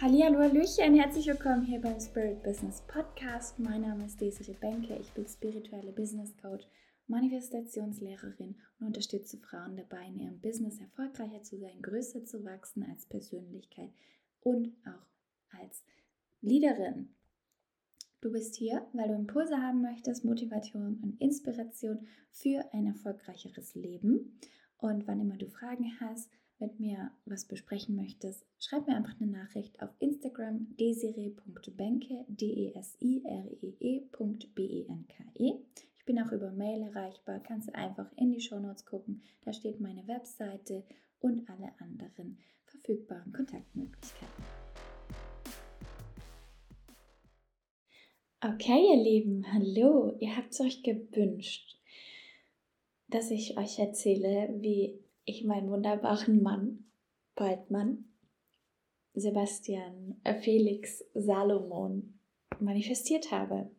Hallihallo, Hallöchen, herzlich willkommen hier beim Spirit Business Podcast. Mein Name ist Desiree Benke, ich bin spirituelle Business Coach, Manifestationslehrerin und unterstütze Frauen dabei, in ihrem Business erfolgreicher zu sein, größer zu wachsen als Persönlichkeit und auch als Leaderin. Du bist hier, weil du Impulse haben möchtest, Motivation und Inspiration für ein erfolgreicheres Leben. Und wann immer du Fragen hast, mit mir was besprechen möchtest, schreib mir einfach eine Nachricht auf Instagram desire.benke, D-E-S-I-R-E-E.B-E-N-K-E. E. Ich bin auch über Mail erreichbar, kannst du einfach in die Shownotes gucken, da steht meine Webseite und alle anderen verfügbaren Kontaktmöglichkeiten. Okay, ihr Lieben, hallo, ihr habt es euch gewünscht, dass ich euch erzähle, wie ich meinen wunderbaren Mann, bald Mann, Sebastian äh, Felix Salomon manifestiert habe.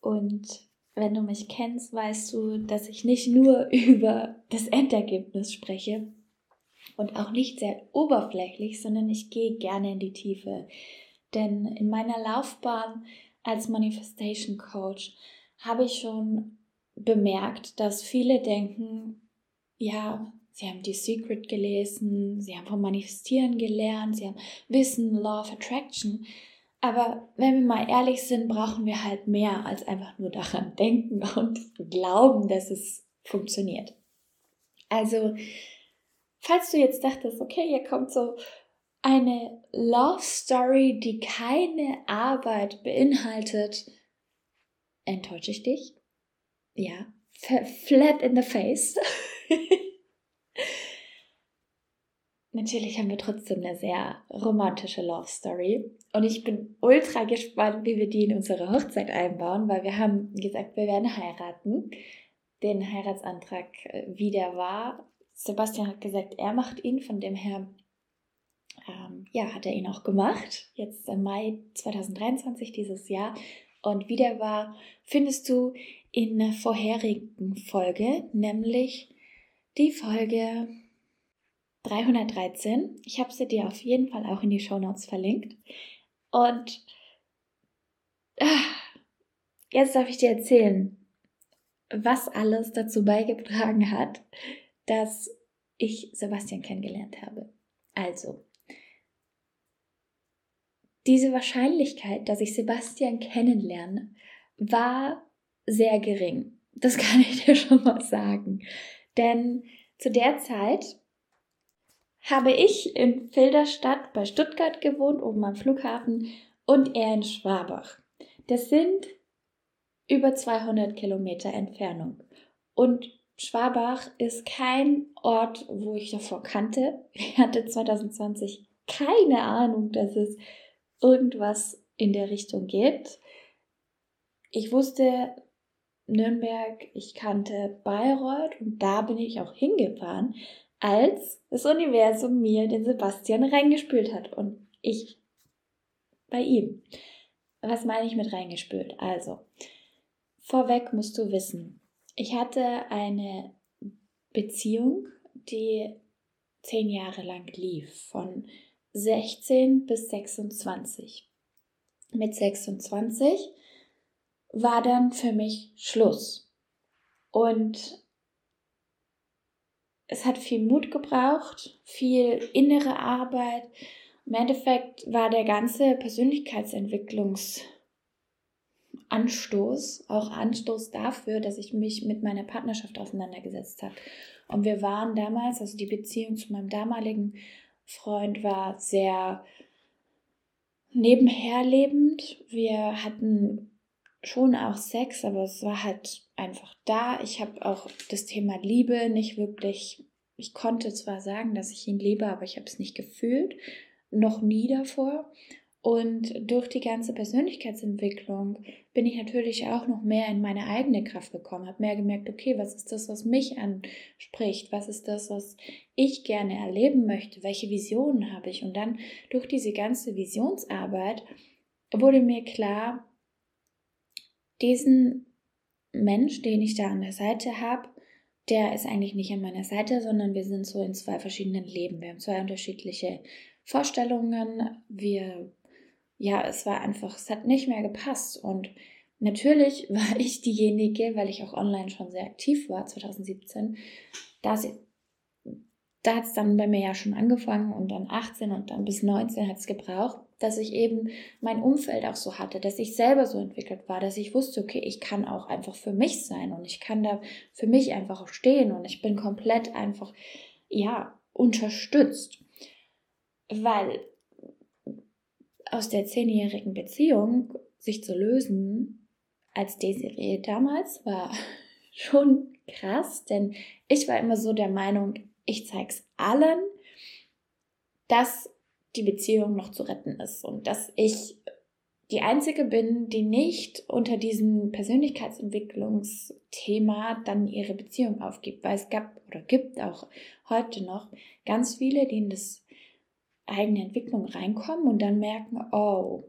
Und wenn du mich kennst, weißt du, dass ich nicht nur über das Endergebnis spreche und auch nicht sehr oberflächlich, sondern ich gehe gerne in die Tiefe. Denn in meiner Laufbahn als Manifestation Coach habe ich schon bemerkt, dass viele denken, ja, Sie haben die Secret gelesen, sie haben vom Manifestieren gelernt, sie haben Wissen, Law of Attraction. Aber wenn wir mal ehrlich sind, brauchen wir halt mehr als einfach nur daran denken und glauben, dass es funktioniert. Also, falls du jetzt dachtest, okay, hier kommt so eine Love Story, die keine Arbeit beinhaltet, enttäusche ich dich? Ja, flat in the face. Natürlich haben wir trotzdem eine sehr romantische Love Story. Und ich bin ultra gespannt, wie wir die in unsere Hochzeit einbauen, weil wir haben gesagt, wir werden heiraten. Den Heiratsantrag, äh, wie der war. Sebastian hat gesagt, er macht ihn, von dem her, ähm, ja, hat er ihn auch gemacht. Jetzt im Mai 2023 dieses Jahr. Und wie der war, findest du in der vorherigen Folge, nämlich die Folge 313. Ich habe sie dir auf jeden Fall auch in die Show Notes verlinkt. Und ah, jetzt darf ich dir erzählen, was alles dazu beigetragen hat, dass ich Sebastian kennengelernt habe. Also, diese Wahrscheinlichkeit, dass ich Sebastian kennenlerne, war sehr gering. Das kann ich dir schon mal sagen. Denn zu der Zeit habe ich in Filderstadt bei Stuttgart gewohnt, oben am Flughafen, und er in Schwabach. Das sind über 200 Kilometer Entfernung. Und Schwabach ist kein Ort, wo ich davor kannte. Ich hatte 2020 keine Ahnung, dass es irgendwas in der Richtung gibt. Ich wusste Nürnberg, ich kannte Bayreuth und da bin ich auch hingefahren als das Universum mir den Sebastian reingespült hat und ich bei ihm. Was meine ich mit reingespült? Also, vorweg musst du wissen, ich hatte eine Beziehung, die zehn Jahre lang lief, von 16 bis 26. Mit 26 war dann für mich Schluss. Und es hat viel Mut gebraucht, viel innere Arbeit. Im Endeffekt war der ganze Persönlichkeitsentwicklungsanstoß auch Anstoß dafür, dass ich mich mit meiner Partnerschaft auseinandergesetzt habe. Und wir waren damals, also die Beziehung zu meinem damaligen Freund war sehr nebenherlebend. Wir hatten schon auch Sex, aber es war halt einfach da. Ich habe auch das Thema Liebe nicht wirklich, ich konnte zwar sagen, dass ich ihn liebe, aber ich habe es nicht gefühlt, noch nie davor. Und durch die ganze Persönlichkeitsentwicklung bin ich natürlich auch noch mehr in meine eigene Kraft gekommen, habe mehr gemerkt, okay, was ist das, was mich anspricht, was ist das, was ich gerne erleben möchte, welche Visionen habe ich. Und dann durch diese ganze Visionsarbeit wurde mir klar, diesen Mensch, den ich da an der Seite habe, der ist eigentlich nicht an meiner Seite, sondern wir sind so in zwei verschiedenen Leben. Wir haben zwei unterschiedliche Vorstellungen. Wir, ja, es war einfach, es hat nicht mehr gepasst. Und natürlich war ich diejenige, weil ich auch online schon sehr aktiv war, 2017, dass da hat es dann bei mir ja schon angefangen und dann 18 und dann bis 19 hat es gebraucht, dass ich eben mein Umfeld auch so hatte, dass ich selber so entwickelt war, dass ich wusste, okay, ich kann auch einfach für mich sein und ich kann da für mich einfach auch stehen und ich bin komplett einfach, ja, unterstützt. Weil aus der zehnjährigen Beziehung sich zu lösen als Desiree damals war schon krass, denn ich war immer so der Meinung, ich zeige es allen, dass die Beziehung noch zu retten ist und dass ich die Einzige bin, die nicht unter diesem Persönlichkeitsentwicklungsthema dann ihre Beziehung aufgibt, weil es gab oder gibt auch heute noch ganz viele, die in das eigene Entwicklung reinkommen und dann merken, oh,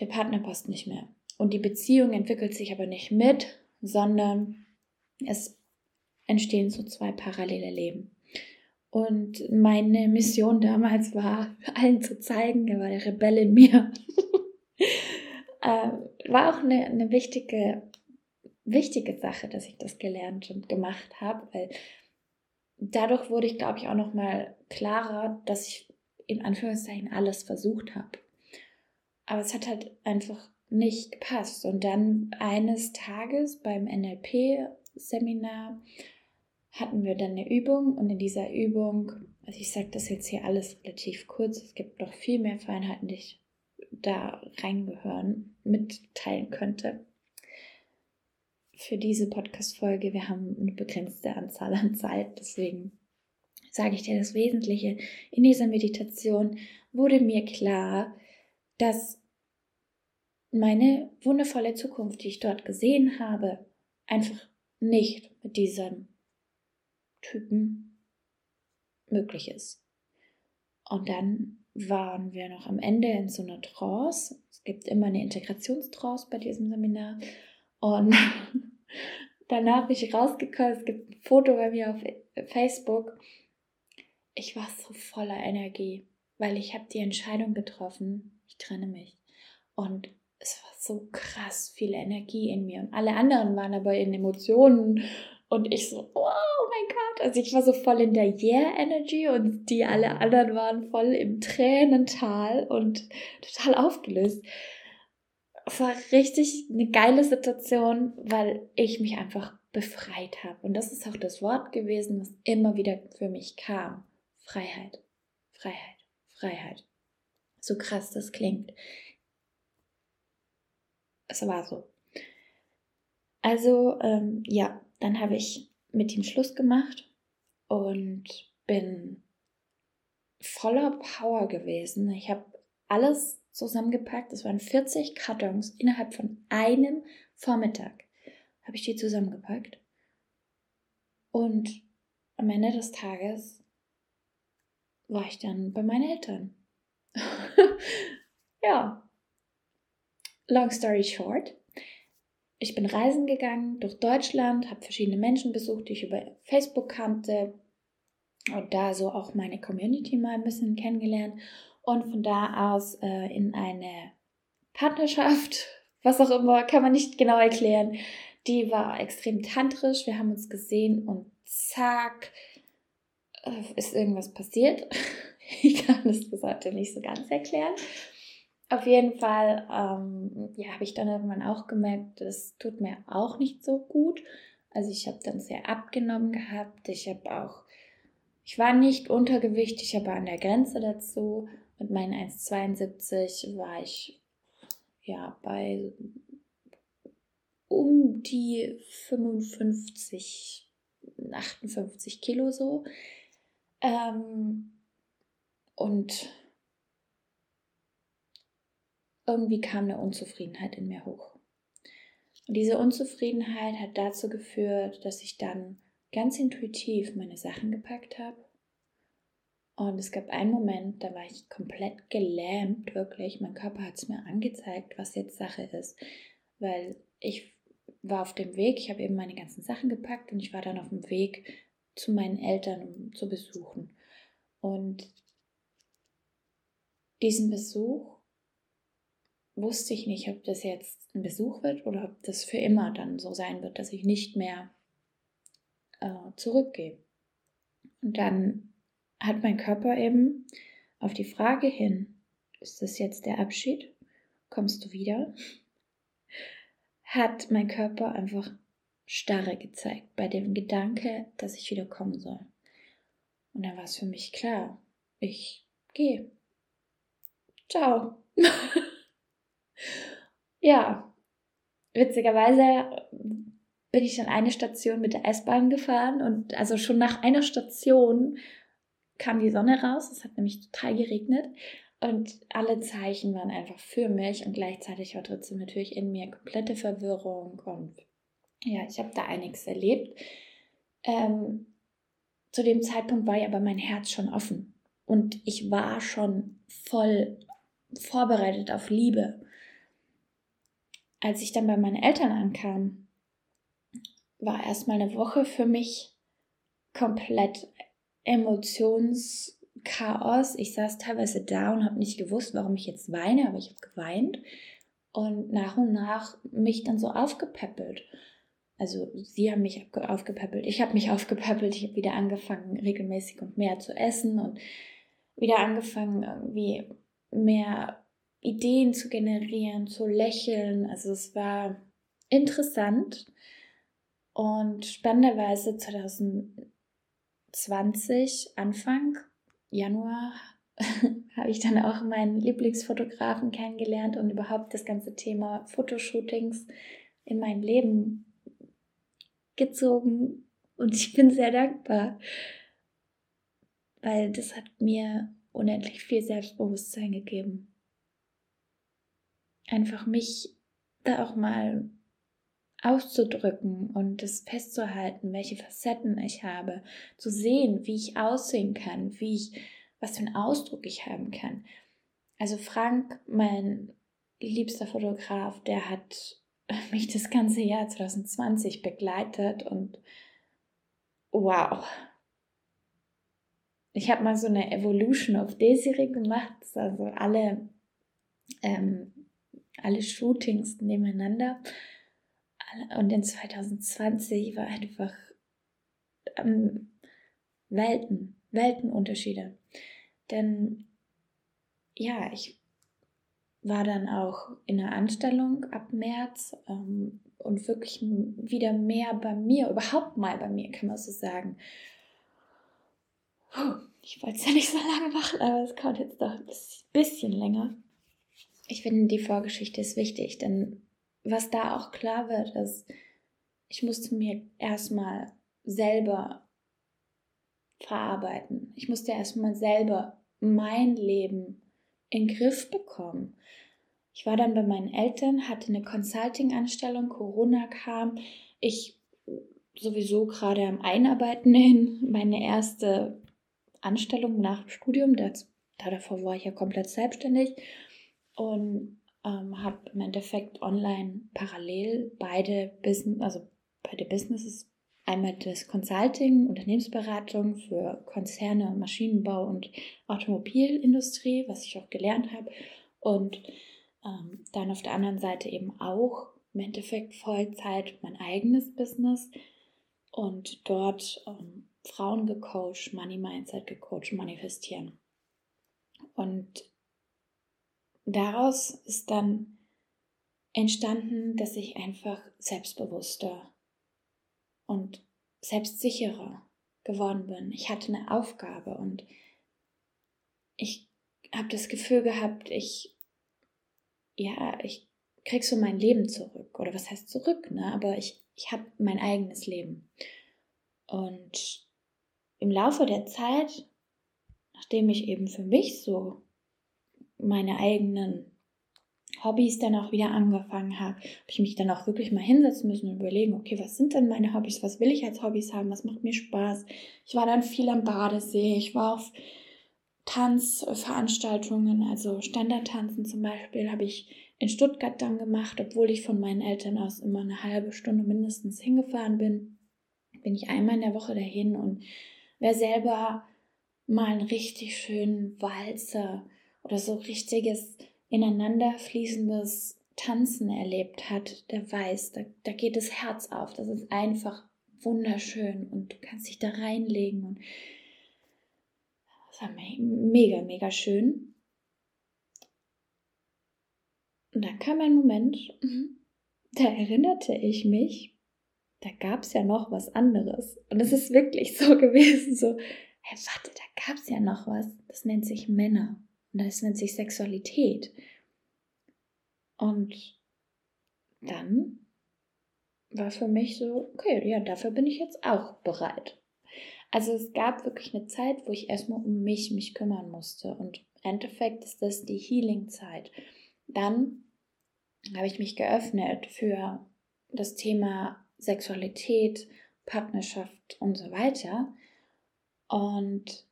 der Partner passt nicht mehr. Und die Beziehung entwickelt sich aber nicht mit, sondern es entstehen so zwei parallele Leben. Und meine Mission damals war, allen zu zeigen, er war der Rebell in mir. äh, war auch eine, eine wichtige, wichtige Sache, dass ich das gelernt und gemacht habe, weil dadurch wurde ich, glaube ich, auch nochmal klarer, dass ich in Anführungszeichen alles versucht habe. Aber es hat halt einfach nicht gepasst. Und dann eines Tages beim NLP-Seminar hatten wir dann eine Übung und in dieser Übung, also ich sage das jetzt hier alles relativ kurz, es gibt noch viel mehr Feinheiten, die ich da reingehören, mitteilen könnte. Für diese Podcast-Folge, wir haben eine begrenzte Anzahl an Zeit, deswegen sage ich dir das Wesentliche. In dieser Meditation wurde mir klar, dass meine wundervolle Zukunft, die ich dort gesehen habe, einfach nicht mit diesem Typen möglich ist. Und dann waren wir noch am Ende in so einer Trance. Es gibt immer eine Integrationstrance bei diesem Seminar. Und danach bin ich rausgekommen. Es gibt ein Foto bei mir auf Facebook. Ich war so voller Energie, weil ich habe die Entscheidung getroffen, ich trenne mich. Und es war so krass viel Energie in mir. Und alle anderen waren aber in Emotionen und ich so, oh mein Gott. Also ich war so voll in der Yeah-Energy und die alle anderen waren voll im Tränental und total aufgelöst. Es war richtig eine geile Situation, weil ich mich einfach befreit habe. Und das ist auch das Wort gewesen, was immer wieder für mich kam. Freiheit, Freiheit, Freiheit. So krass das klingt. Es war so. Also, ähm, ja, dann habe ich mit ihm Schluss gemacht und bin voller Power gewesen. Ich habe alles zusammengepackt. Es waren 40 Kartons innerhalb von einem Vormittag. Habe ich die zusammengepackt. Und am Ende des Tages war ich dann bei meinen Eltern. ja. Long story short, ich bin reisen gegangen durch Deutschland, habe verschiedene Menschen besucht, die ich über Facebook kannte und da so auch meine Community mal ein bisschen kennengelernt und von da aus äh, in eine Partnerschaft, was auch immer, kann man nicht genau erklären. Die war extrem tantrisch, wir haben uns gesehen und zack, äh, ist irgendwas passiert. Ich kann das bis heute nicht so ganz erklären. Auf jeden Fall, ähm, ja, habe ich dann irgendwann auch gemerkt, das tut mir auch nicht so gut. Also ich habe dann sehr abgenommen gehabt. Ich habe auch, ich war nicht untergewichtig, aber an der Grenze dazu. Mit meinen 1,72 war ich ja bei um die 55, 58 Kilo so. Ähm, und irgendwie kam eine Unzufriedenheit in mir hoch. Und diese Unzufriedenheit hat dazu geführt, dass ich dann ganz intuitiv meine Sachen gepackt habe. Und es gab einen Moment, da war ich komplett gelähmt, wirklich. Mein Körper hat es mir angezeigt, was jetzt Sache ist. Weil ich war auf dem Weg, ich habe eben meine ganzen Sachen gepackt und ich war dann auf dem Weg zu meinen Eltern, um zu besuchen. Und diesen Besuch wusste ich nicht, ob das jetzt ein Besuch wird oder ob das für immer dann so sein wird, dass ich nicht mehr äh, zurückgehe. Und dann hat mein Körper eben auf die Frage hin, ist das jetzt der Abschied? Kommst du wieder? Hat mein Körper einfach Starre gezeigt bei dem Gedanke, dass ich wieder kommen soll. Und dann war es für mich klar, ich gehe. Ciao. ja, witzigerweise bin ich dann eine Station mit der S-Bahn gefahren und also schon nach einer Station kam die Sonne raus. Es hat nämlich total geregnet und alle Zeichen waren einfach für mich und gleichzeitig war trotzdem natürlich in mir komplette Verwirrung und ja, ich habe da einiges erlebt. Ähm, zu dem Zeitpunkt war ja aber mein Herz schon offen und ich war schon voll vorbereitet auf Liebe. Als ich dann bei meinen Eltern ankam, war erstmal eine Woche für mich komplett Emotionschaos. Ich saß teilweise da und habe nicht gewusst, warum ich jetzt weine, aber ich habe geweint und nach und nach mich dann so aufgepäppelt. Also sie haben mich aufgepäppelt, ich habe mich aufgepäppelt, ich habe wieder angefangen, regelmäßig und mehr zu essen und wieder angefangen, irgendwie mehr Ideen zu generieren, zu lächeln. Also es war interessant. Und spannenderweise 2020, Anfang Januar, habe ich dann auch meinen Lieblingsfotografen kennengelernt und überhaupt das ganze Thema Fotoshootings in mein Leben gezogen und ich bin sehr dankbar, weil das hat mir unendlich viel Selbstbewusstsein gegeben. Einfach mich da auch mal auszudrücken und das festzuhalten, welche Facetten ich habe, zu sehen, wie ich aussehen kann, wie ich, was für einen Ausdruck ich haben kann. Also Frank, mein liebster Fotograf, der hat mich das ganze Jahr 2020 begleitet und wow. Ich habe mal so eine Evolution of Desiree gemacht, also alle, ähm, alle Shootings nebeneinander. Und in 2020 war einfach ähm, Welten, Weltenunterschiede. Denn ja, ich war dann auch in der Anstellung ab März ähm, und wirklich wieder mehr bei mir, überhaupt mal bei mir, kann man so sagen. Puh, ich wollte es ja nicht so lange machen, aber es kommt jetzt doch ein bisschen länger. Ich finde, die Vorgeschichte ist wichtig, denn was da auch klar wird, ist, ich musste mir erstmal selber verarbeiten. Ich musste erstmal selber mein Leben in den Griff bekommen. Ich war dann bei meinen Eltern, hatte eine Consulting-Anstellung, Corona kam. Ich sowieso gerade am Einarbeiten in meine erste Anstellung nach dem Studium. Da davor war ich ja komplett selbstständig und ähm, habe im Endeffekt online parallel beide Business, also beide Businesses, einmal das Consulting, Unternehmensberatung für Konzerne, Maschinenbau und Automobilindustrie, was ich auch gelernt habe und ähm, dann auf der anderen Seite eben auch im Endeffekt Vollzeit mein eigenes Business und dort ähm, Frauen gecoacht, Money Mindset gecoacht, manifestieren. Und daraus ist dann entstanden, dass ich einfach selbstbewusster und selbstsicherer geworden bin. Ich hatte eine Aufgabe und ich habe das Gefühl gehabt, ich ja, ich krieg so mein Leben zurück. Oder was heißt zurück, ne? Aber ich, ich habe mein eigenes Leben. Und im Laufe der Zeit, nachdem ich eben für mich so meine eigenen Hobbys dann auch wieder angefangen habe, habe ich mich dann auch wirklich mal hinsetzen müssen und überlegen, okay, was sind denn meine Hobbys? Was will ich als Hobbys haben? Was macht mir Spaß? Ich war dann viel am Badesee, ich war auf Tanzveranstaltungen, also Standardtanzen zum Beispiel, habe ich in Stuttgart dann gemacht, obwohl ich von meinen Eltern aus immer eine halbe Stunde mindestens hingefahren bin. Bin ich einmal in der Woche dahin und wer selber mal einen richtig schönen Walzer oder so richtiges ineinander fließendes Tanzen erlebt hat, der weiß, da, da geht das Herz auf. Das ist einfach wunderschön und du kannst dich da reinlegen und das war mega, mega schön. Und dann kam ein Moment, da erinnerte ich mich, da gab es ja noch was anderes. Und es ist wirklich so gewesen, so, hey, warte, da gab es ja noch was. Das nennt sich Männer. Und das nennt sich Sexualität. Und dann war für mich so, okay, ja, dafür bin ich jetzt auch bereit. Also es gab wirklich eine Zeit, wo ich erstmal um mich mich kümmern musste. Und im Endeffekt ist das die Healing-Zeit. Dann habe ich mich geöffnet für das Thema Sexualität, Partnerschaft und so weiter. Und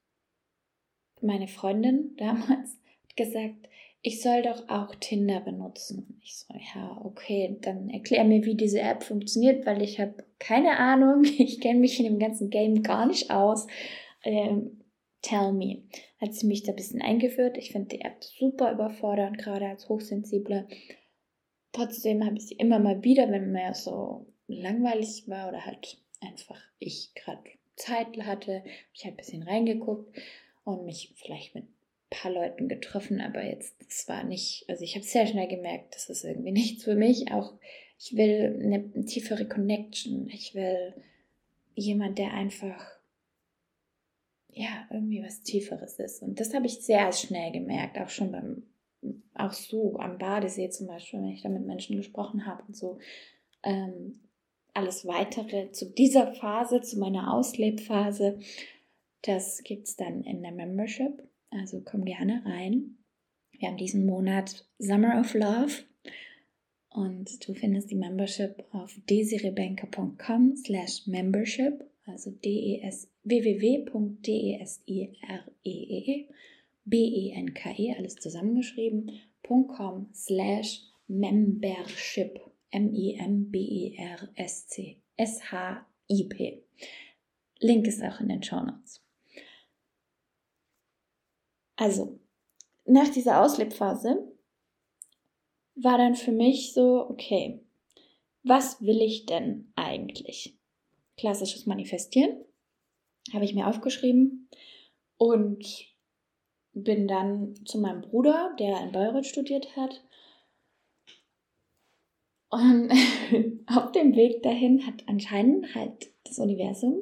meine Freundin damals hat gesagt, ich soll doch auch Tinder benutzen. Ich so, ja, okay, dann erklär mir, wie diese App funktioniert, weil ich habe keine Ahnung. Ich kenne mich in dem ganzen Game gar nicht aus. Ähm, tell me. Hat sie mich da ein bisschen eingeführt. Ich finde die App super überfordernd, gerade als Hochsensible. Trotzdem habe ich sie immer mal wieder, wenn mir so langweilig war oder halt einfach ich gerade Zeit hatte, habe ich halt ein bisschen reingeguckt und mich vielleicht mit paar Leuten getroffen, aber jetzt, das war nicht, also ich habe sehr schnell gemerkt, das ist irgendwie nichts für mich. Auch ich will eine tiefere Connection. Ich will jemand, der einfach, ja, irgendwie was Tieferes ist. Und das habe ich sehr schnell gemerkt, auch schon beim, auch so am Badesee zum Beispiel, wenn ich da mit Menschen gesprochen habe und so. Ähm, alles weitere zu dieser Phase, zu meiner Auslebphase, das gibt es dann in der Membership. Also komm gerne rein. Wir haben diesen Monat Summer of Love und du findest die Membership auf desirebenke.com slash membership, also des www.desiree B-E-N-K-E, -E, alles zusammengeschrieben, .com slash membership, M-I-M-B-E-R-S-C, S-H-I-P. Link ist auch in den Show Notes. Also, nach dieser Auslebphase war dann für mich so, okay, was will ich denn eigentlich? Klassisches Manifestieren habe ich mir aufgeschrieben und bin dann zu meinem Bruder, der in Bayreuth studiert hat. Und auf dem Weg dahin hat anscheinend halt das Universum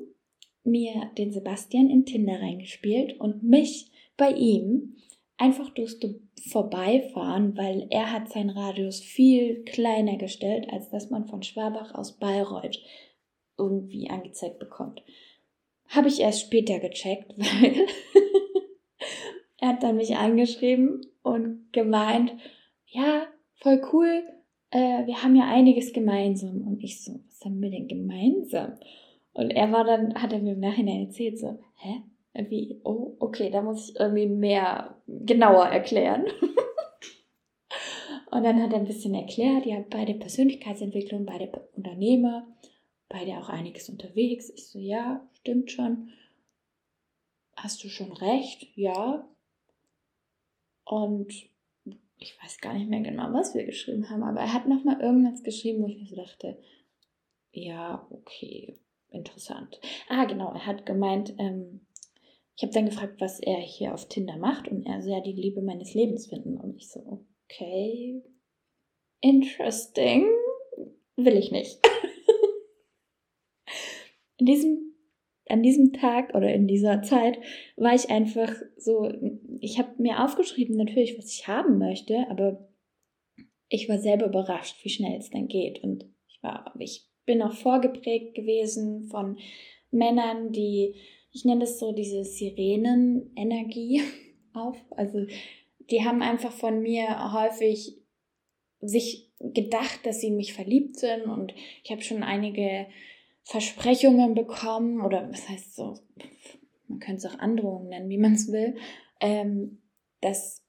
mir den Sebastian in Tinder reingespielt und mich bei ihm einfach durchst du vorbeifahren, weil er hat seinen Radius viel kleiner gestellt, als dass man von Schwabach aus Bayreuth irgendwie angezeigt bekommt. Habe ich erst später gecheckt, weil er hat dann mich angeschrieben und gemeint, ja, voll cool, äh, wir haben ja einiges gemeinsam. Und ich so, was haben wir denn gemeinsam? Und er war dann, hat er mir im Nachhinein erzählt, so, hä? Wie, oh, okay, da muss ich irgendwie mehr genauer erklären. und dann hat er ein bisschen erklärt, ja, beide Persönlichkeitsentwicklung, beide Unternehmer, beide auch einiges unterwegs. Ich so, ja, stimmt schon. Hast du schon recht? Ja. Und ich weiß gar nicht mehr genau, was wir geschrieben haben, aber er hat nochmal irgendwas geschrieben, wo ich mir so dachte, ja, okay, interessant. Ah, genau, er hat gemeint, ähm, ich habe dann gefragt, was er hier auf Tinder macht und er so, ja, die Liebe meines Lebens finden. Und ich so, okay, interesting, will ich nicht. in diesem, an diesem Tag oder in dieser Zeit war ich einfach so, ich habe mir aufgeschrieben natürlich, was ich haben möchte, aber ich war selber überrascht, wie schnell es dann geht. Und ich war, ich bin auch vorgeprägt gewesen von Männern, die ich nenne das so diese Sirenenenergie auf. Also die haben einfach von mir häufig sich gedacht, dass sie in mich verliebt sind und ich habe schon einige Versprechungen bekommen oder was heißt so, man könnte es auch Androhungen nennen, wie man es will, ähm, dass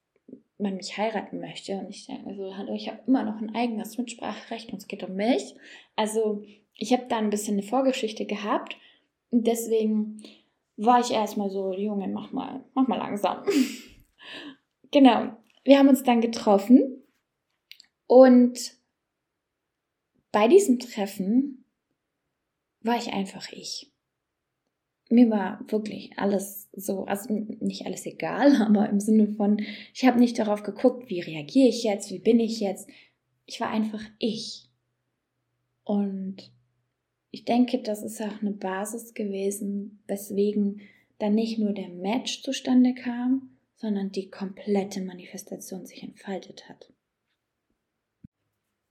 man mich heiraten möchte. Und ich denke, also, hallo, ich habe immer noch ein eigenes Mitspracherecht und es geht um mich. Also ich habe da ein bisschen eine Vorgeschichte gehabt und deswegen war ich erstmal so, Junge, mach mal, mach mal langsam. genau. wir haben uns dann getroffen und bei diesem Treffen war ich einfach ich. Mir war wirklich alles so, also nicht alles egal, aber im Sinne von, ich habe nicht darauf geguckt, wie reagiere ich jetzt, wie bin ich jetzt. Ich war einfach ich. Und ich denke, das ist auch eine Basis gewesen, weswegen dann nicht nur der Match zustande kam, sondern die komplette Manifestation sich entfaltet hat.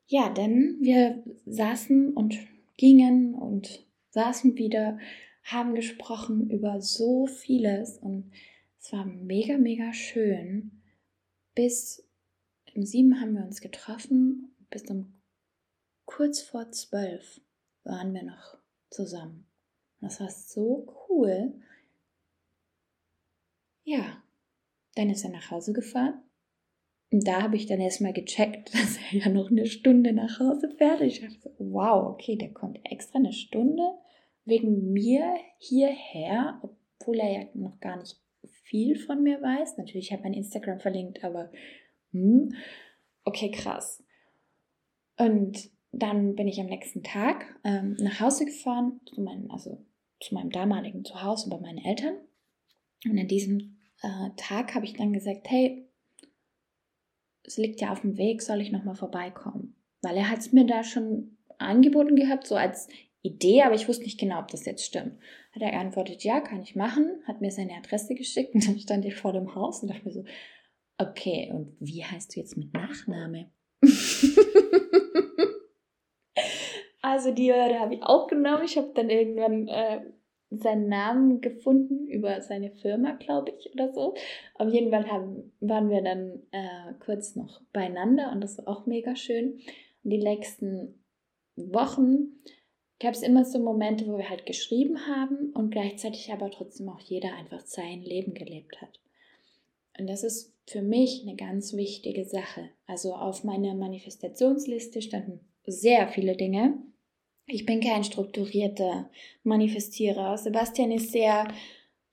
Ja, denn wir saßen und gingen und saßen wieder, haben gesprochen über so vieles und es war mega, mega schön. Bis um sieben haben wir uns getroffen, bis um kurz vor zwölf waren wir noch zusammen. Das war so cool. Ja, dann ist er nach Hause gefahren. Und da habe ich dann erstmal gecheckt, dass er ja noch eine Stunde nach Hause fährt. Ich dachte, wow, okay, der kommt extra eine Stunde wegen mir hierher, obwohl er ja noch gar nicht viel von mir weiß. Natürlich habe ich mein Instagram verlinkt, aber hm, okay, krass. Und dann bin ich am nächsten Tag ähm, nach Hause gefahren, zu meinem, also zu meinem damaligen Zuhause bei meinen Eltern. Und an diesem äh, Tag habe ich dann gesagt, hey, es liegt ja auf dem Weg, soll ich nochmal vorbeikommen? Weil er hat es mir da schon angeboten gehabt, so als Idee, aber ich wusste nicht genau, ob das jetzt stimmt. Hat er geantwortet, ja, kann ich machen, hat mir seine Adresse geschickt und dann stand ich vor dem Haus und dachte mir so, okay, und wie heißt du jetzt mit Nachname? Also die Hürde habe ich auch genommen. Ich habe dann irgendwann äh, seinen Namen gefunden über seine Firma, glaube ich, oder so. Auf jeden Fall haben, waren wir dann äh, kurz noch beieinander und das war auch mega schön. Und die nächsten Wochen gab es immer so Momente, wo wir halt geschrieben haben und gleichzeitig aber trotzdem auch jeder einfach sein Leben gelebt hat. Und das ist für mich eine ganz wichtige Sache. Also auf meiner Manifestationsliste standen sehr viele Dinge ich bin kein strukturierter Manifestierer. Sebastian ist sehr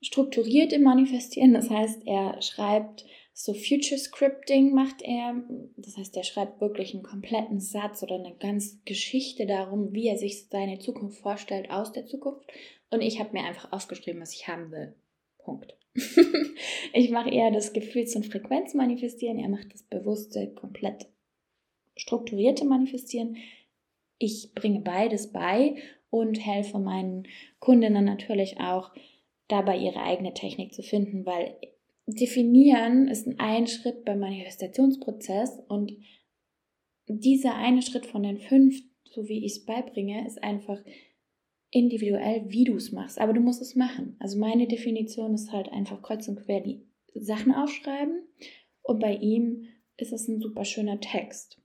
strukturiert im Manifestieren. Das heißt, er schreibt so Future Scripting macht er. Das heißt, er schreibt wirklich einen kompletten Satz oder eine ganze Geschichte darum, wie er sich seine Zukunft vorstellt aus der Zukunft. Und ich habe mir einfach aufgeschrieben, was ich haben will. Punkt. ich mache eher das Gefühls- und Frequenzmanifestieren. Er macht das bewusste, komplett strukturierte Manifestieren. Ich bringe beides bei und helfe meinen Kundinnen natürlich auch dabei, ihre eigene Technik zu finden, weil definieren ist ein Schritt beim Manifestationsprozess und dieser eine Schritt von den fünf, so wie ich es beibringe, ist einfach individuell, wie du es machst. Aber du musst es machen. Also meine Definition ist halt einfach kreuz und quer die Sachen aufschreiben und bei ihm ist es ein super schöner Text.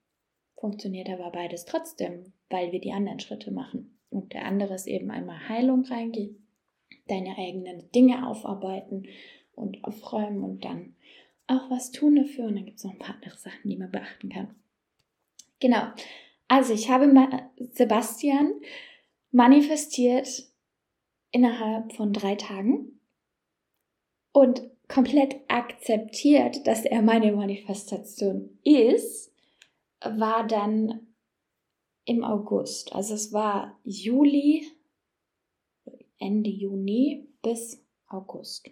Funktioniert aber beides trotzdem, weil wir die anderen Schritte machen. Und der andere ist eben einmal Heilung reingehen, deine eigenen Dinge aufarbeiten und aufräumen und dann auch was tun dafür. Und dann gibt es noch ein paar andere Sachen, die man beachten kann. Genau. Also ich habe Sebastian manifestiert innerhalb von drei Tagen und komplett akzeptiert, dass er meine Manifestation ist, war dann im August. Also es war Juli, Ende Juni bis August.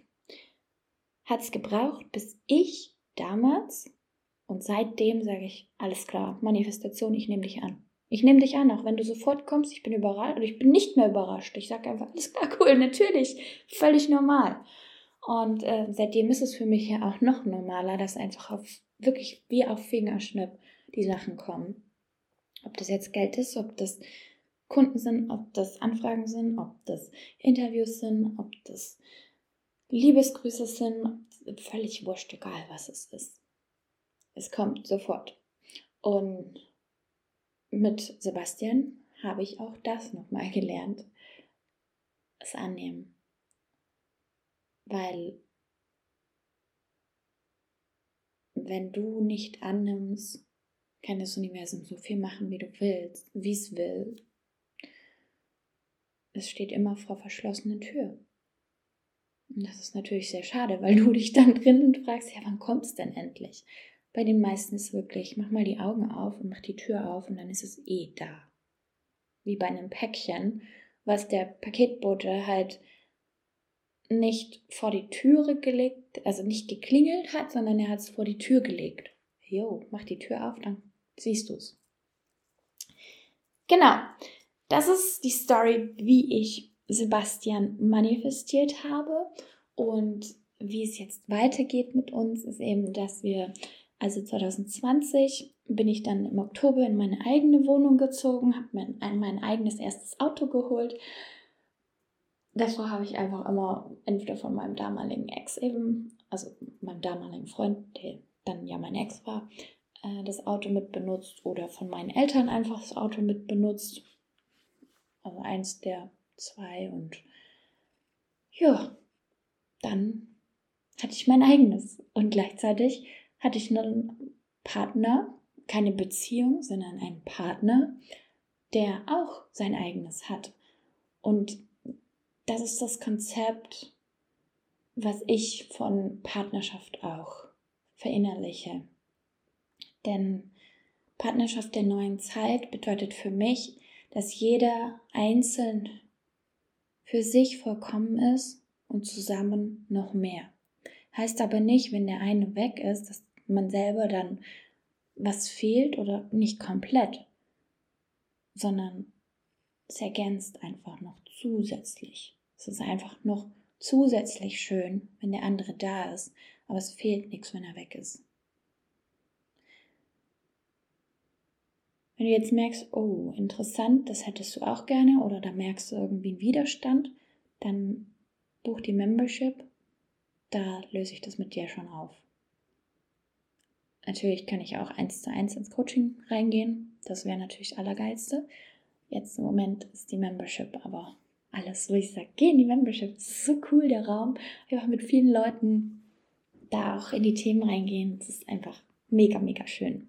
Hat es gebraucht, bis ich damals und seitdem sage ich, alles klar, Manifestation, ich nehme dich an. Ich nehme dich an, auch wenn du sofort kommst, ich bin überrascht, ich bin nicht mehr überrascht. Ich sage einfach, alles klar, cool, natürlich, völlig normal. Und äh, seitdem ist es für mich ja auch noch normaler, dass einfach auf wirklich wie auf Fingerschnipp die Sachen kommen. Ob das jetzt Geld ist, ob das Kunden sind, ob das Anfragen sind, ob das Interviews sind, ob das Liebesgrüße sind, völlig wurscht, egal was es ist. Es kommt sofort. Und mit Sebastian habe ich auch das nochmal gelernt. Es annehmen. Weil wenn du nicht annimmst, kann das Universum so viel machen, wie du willst, wie es will. Es steht immer vor verschlossenen Türen. Und das ist natürlich sehr schade, weil du dich dann drinnen fragst, ja, wann kommt es denn endlich? bei den meisten ist wirklich, mach mal die Augen auf und mach die Tür auf und dann ist es eh da. Wie bei einem Päckchen, was der Paketbote halt nicht vor die Türe gelegt, also nicht geklingelt hat, sondern er hat es vor die Tür gelegt. Jo, mach die Tür auf, dann siehst du es. Genau, das ist die Story, wie ich Sebastian manifestiert habe und wie es jetzt weitergeht mit uns, ist eben, dass wir, also 2020 bin ich dann im Oktober in meine eigene Wohnung gezogen, habe mir ein, mein eigenes erstes Auto geholt. Davor habe ich einfach immer entweder von meinem damaligen Ex eben, also meinem damaligen Freund, der dann ja mein Ex war, äh, das Auto mit benutzt oder von meinen Eltern einfach das Auto mit benutzt. Also eins der zwei und ja, dann hatte ich mein eigenes. Und gleichzeitig hatte ich einen Partner, keine Beziehung, sondern einen Partner, der auch sein eigenes hat. Und das ist das Konzept, was ich von Partnerschaft auch verinnerliche. Denn Partnerschaft der neuen Zeit bedeutet für mich, dass jeder einzeln für sich vollkommen ist und zusammen noch mehr. Heißt aber nicht, wenn der eine weg ist, dass man selber dann was fehlt oder nicht komplett, sondern es ergänzt einfach noch zusätzlich. Es ist einfach noch zusätzlich schön, wenn der andere da ist, aber es fehlt nichts, wenn er weg ist. Wenn du jetzt merkst, oh, interessant, das hättest du auch gerne oder da merkst du irgendwie einen Widerstand, dann buch die Membership da löse ich das mit dir schon auf. Natürlich kann ich auch eins zu eins ins Coaching reingehen. Das wäre natürlich das Allergeilste. Jetzt im Moment ist die Membership aber alles, wo ich sage, geh in die Membership. Das ist so cool, der Raum. Einfach mit vielen Leuten da auch in die Themen reingehen. Das ist einfach mega, mega schön.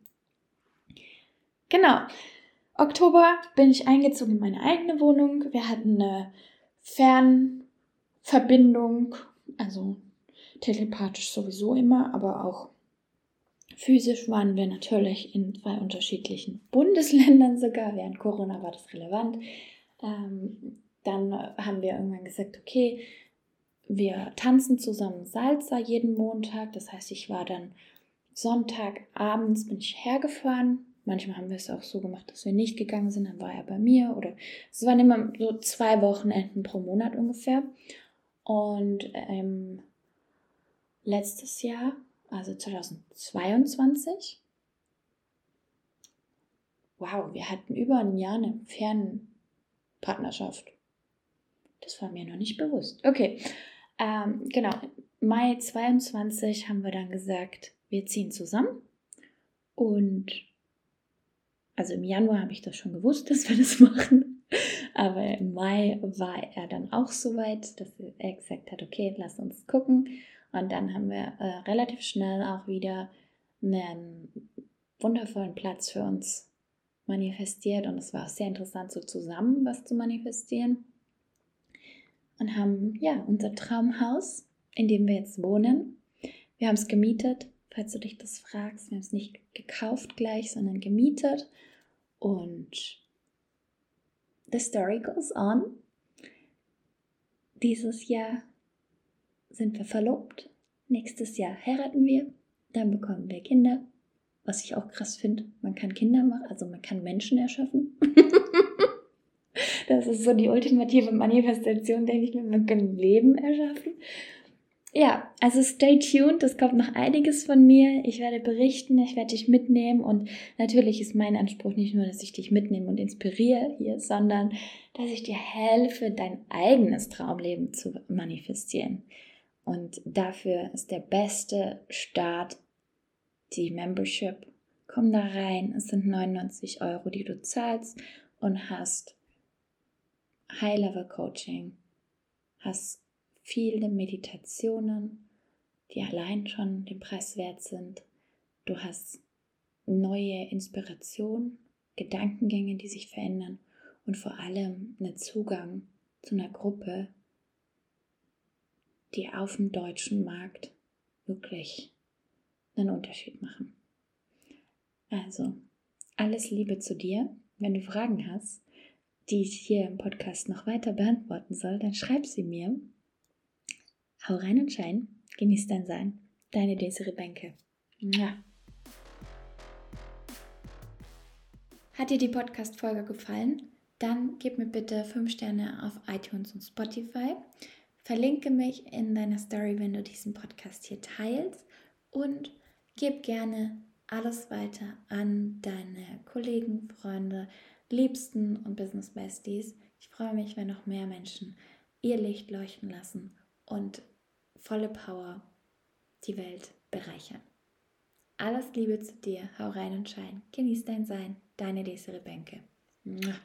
Genau. Oktober bin ich eingezogen in meine eigene Wohnung. Wir hatten eine Fernverbindung, also telepathisch sowieso immer, aber auch physisch waren wir natürlich in zwei unterschiedlichen Bundesländern sogar. Während Corona war das relevant. Ähm, dann haben wir irgendwann gesagt, okay, wir tanzen zusammen Salsa jeden Montag. Das heißt, ich war dann Sonntagabends bin ich hergefahren. Manchmal haben wir es auch so gemacht, dass wir nicht gegangen sind, dann war er bei mir. Oder es waren immer so zwei Wochenenden pro Monat ungefähr. Und ähm, letztes Jahr, also 2022. Wow, wir hatten über ein Jahr eine Fernpartnerschaft. Das war mir noch nicht bewusst. Okay, ähm, genau. Mai 22 haben wir dann gesagt, wir ziehen zusammen. Und also im Januar habe ich das schon gewusst, dass wir das machen. Aber im Mai war er dann auch so weit, dass er gesagt hat, okay, lass uns gucken. Und dann haben wir äh, relativ schnell auch wieder einen wundervollen Platz für uns manifestiert. Und es war auch sehr interessant, so zusammen was zu manifestieren. Und haben ja unser Traumhaus, in dem wir jetzt wohnen. Wir haben es gemietet, falls du dich das fragst. Wir haben es nicht gekauft gleich, sondern gemietet. Und the story goes on. Dieses Jahr sind wir verlobt. Nächstes Jahr heiraten wir. Dann bekommen wir Kinder. Was ich auch krass finde, man kann Kinder machen, also man kann Menschen erschaffen. das ist so die ultimative Manifestation, denke ich mir, man kann Leben erschaffen. Ja, also stay tuned, es kommt noch einiges von mir. Ich werde berichten, ich werde dich mitnehmen und natürlich ist mein Anspruch nicht nur, dass ich dich mitnehme und inspiriere hier, sondern dass ich dir helfe, dein eigenes Traumleben zu manifestieren. Und dafür ist der beste Start die Membership. Komm da rein, es sind 99 Euro, die du zahlst und hast High-Level-Coaching, hast viele Meditationen, die allein schon den Preis wert sind. Du hast neue Inspiration, Gedankengänge, die sich verändern und vor allem einen Zugang zu einer Gruppe, die auf dem deutschen Markt wirklich einen Unterschied machen. Also, alles Liebe zu dir. Wenn du Fragen hast, die ich hier im Podcast noch weiter beantworten soll, dann schreib sie mir. Hau rein und schein. Genieß dein Sein. Deine Desiree Bänke. Ja. Hat dir die Podcast-Folge gefallen? Dann gib mir bitte 5 Sterne auf iTunes und Spotify. Verlinke mich in deiner Story, wenn du diesen Podcast hier teilst. Und gib gerne alles weiter an deine Kollegen, Freunde, Liebsten und Business Besties. Ich freue mich, wenn noch mehr Menschen ihr Licht leuchten lassen und volle Power die Welt bereichern. Alles Liebe zu dir, hau rein und schein, genieß dein Sein, deine Desiree Bänke. Mua.